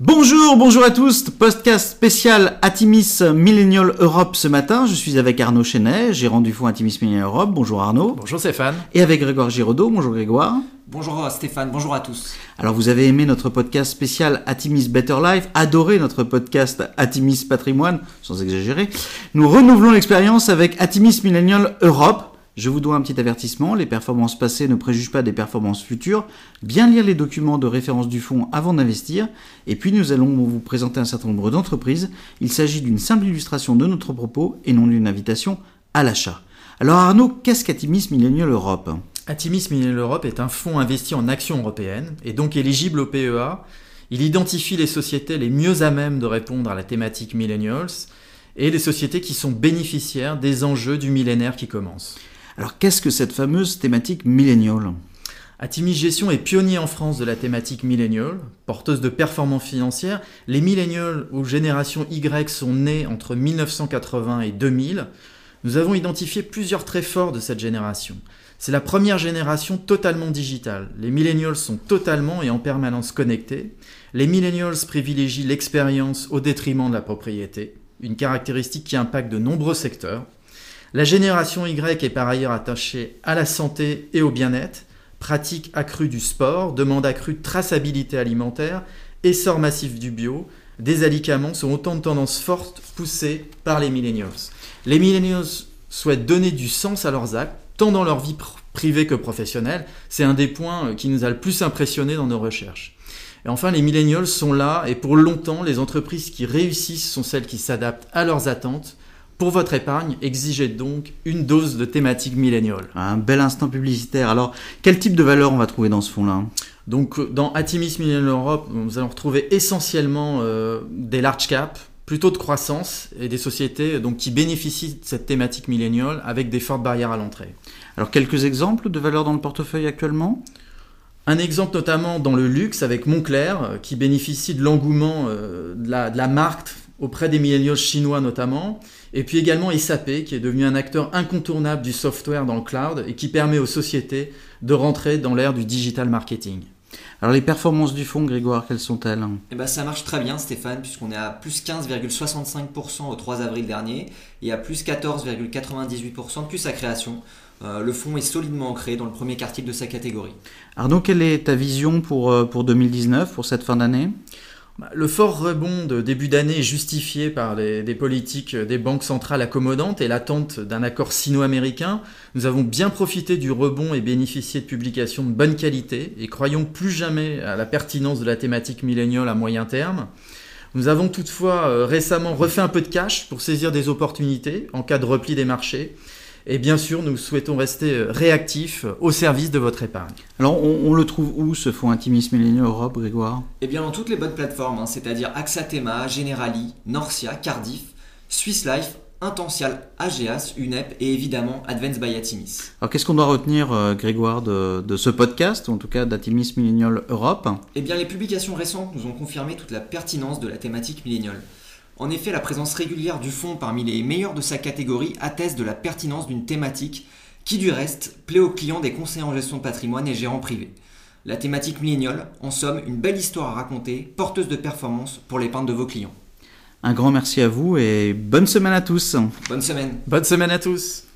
Bonjour, bonjour à tous. Podcast spécial Atimis Millennial Europe ce matin. Je suis avec Arnaud Chenet, gérant du fonds Atimis Millennial Europe. Bonjour Arnaud. Bonjour Stéphane. Et avec Grégoire Giraudot. Bonjour Grégoire. Bonjour Stéphane, bonjour à tous. Alors vous avez aimé notre podcast spécial Atimis Better Life, adoré notre podcast Atimis Patrimoine, sans exagérer. Nous renouvelons l'expérience avec Atimis Millennial Europe. Je vous dois un petit avertissement, les performances passées ne préjugent pas des performances futures. Bien lire les documents de référence du fonds avant d'investir. Et puis nous allons vous présenter un certain nombre d'entreprises. Il s'agit d'une simple illustration de notre propos et non d'une invitation à l'achat. Alors Arnaud, qu'est-ce qu'Atimis Millennial Europe? Atimis Millennial Europe est un fonds investi en actions européennes et donc éligible au PEA. Il identifie les sociétés les mieux à même de répondre à la thématique millennials et les sociétés qui sont bénéficiaires des enjeux du millénaire qui commence. Alors qu'est-ce que cette fameuse thématique milléniale? Atimis Gestion est pionnier en France de la thématique milléniale, porteuse de performances financières. Les millennials ou génération Y sont nés entre 1980 et 2000. Nous avons identifié plusieurs traits forts de cette génération. C'est la première génération totalement digitale. Les millennials sont totalement et en permanence connectés. Les millennials privilégient l'expérience au détriment de la propriété, une caractéristique qui impacte de nombreux secteurs. La génération Y est par ailleurs attachée à la santé et au bien-être, pratique accrue du sport, demande accrue de traçabilité alimentaire, essor massif du bio. Des alicaments sont autant de tendances fortes poussées par les millennials. Les millennials souhaitent donner du sens à leurs actes, tant dans leur vie privée que professionnelle. C'est un des points qui nous a le plus impressionné dans nos recherches. Et enfin, les millennials sont là et pour longtemps, les entreprises qui réussissent sont celles qui s'adaptent à leurs attentes pour votre épargne, exigez donc une dose de thématique milléniale. Un bel instant publicitaire. Alors, quel type de valeur on va trouver dans ce fonds-là? Donc, dans Atimis Millennial Europe, nous allons retrouver essentiellement euh, des large caps, plutôt de croissance, et des sociétés donc, qui bénéficient de cette thématique milléniale avec des fortes barrières à l'entrée. Alors, quelques exemples de valeurs dans le portefeuille actuellement? Un exemple notamment dans le luxe avec Moncler, euh, qui bénéficie de l'engouement euh, de, la, de la marque auprès des millennials chinois notamment, et puis également SAP qui est devenu un acteur incontournable du software dans le cloud et qui permet aux sociétés de rentrer dans l'ère du digital marketing. Alors les performances du fonds, Grégoire, quelles sont-elles? Eh ben, Ça marche très bien Stéphane, puisqu'on est à plus 15,65% au 3 avril dernier et à plus 14,98% depuis sa création. Euh, le fonds est solidement ancré dans le premier quartier de sa catégorie. Arnaud, quelle est ta vision pour, euh, pour 2019, pour cette fin d'année? Le fort rebond de début d'année est justifié par des politiques des banques centrales accommodantes et l'attente d'un accord sino-américain. Nous avons bien profité du rebond et bénéficié de publications de bonne qualité et croyons plus jamais à la pertinence de la thématique milléniale à moyen terme. Nous avons toutefois euh, récemment refait un peu de cash pour saisir des opportunités en cas de repli des marchés et bien sûr, nous souhaitons rester euh, réactifs euh, au service de votre épargne. Alors, on, le trouve où ce fonds Intimis Millennium Europe, Grégoire? Eh bien, dans toutes les bonnes plateformes, hein, c'est-à-dire Axatema, Generali, Norcia, Cardiff, Swiss Life, Intensial, AGAS, UNEP et évidemment Advance by Atimis. Alors qu'est-ce qu'on doit retenir, euh, Grégoire, de, de, ce podcast, en tout cas d'Atimis Millennial Europe? Eh bien les publications récentes nous ont confirmé toute la pertinence de la thématique milléniale. En effet, la présence régulière du fonds parmi les meilleurs de sa catégorie atteste de la pertinence d'une thématique qui, du reste, plaît aux clients des conseillers en gestion de patrimoine et gérants privés. La thématique milléniale, en somme, une belle histoire à raconter, porteuse de performance pour l'épargne de vos clients. Un grand merci à vous et bonne semaine à tous. Bonne semaine. Bonne semaine à tous.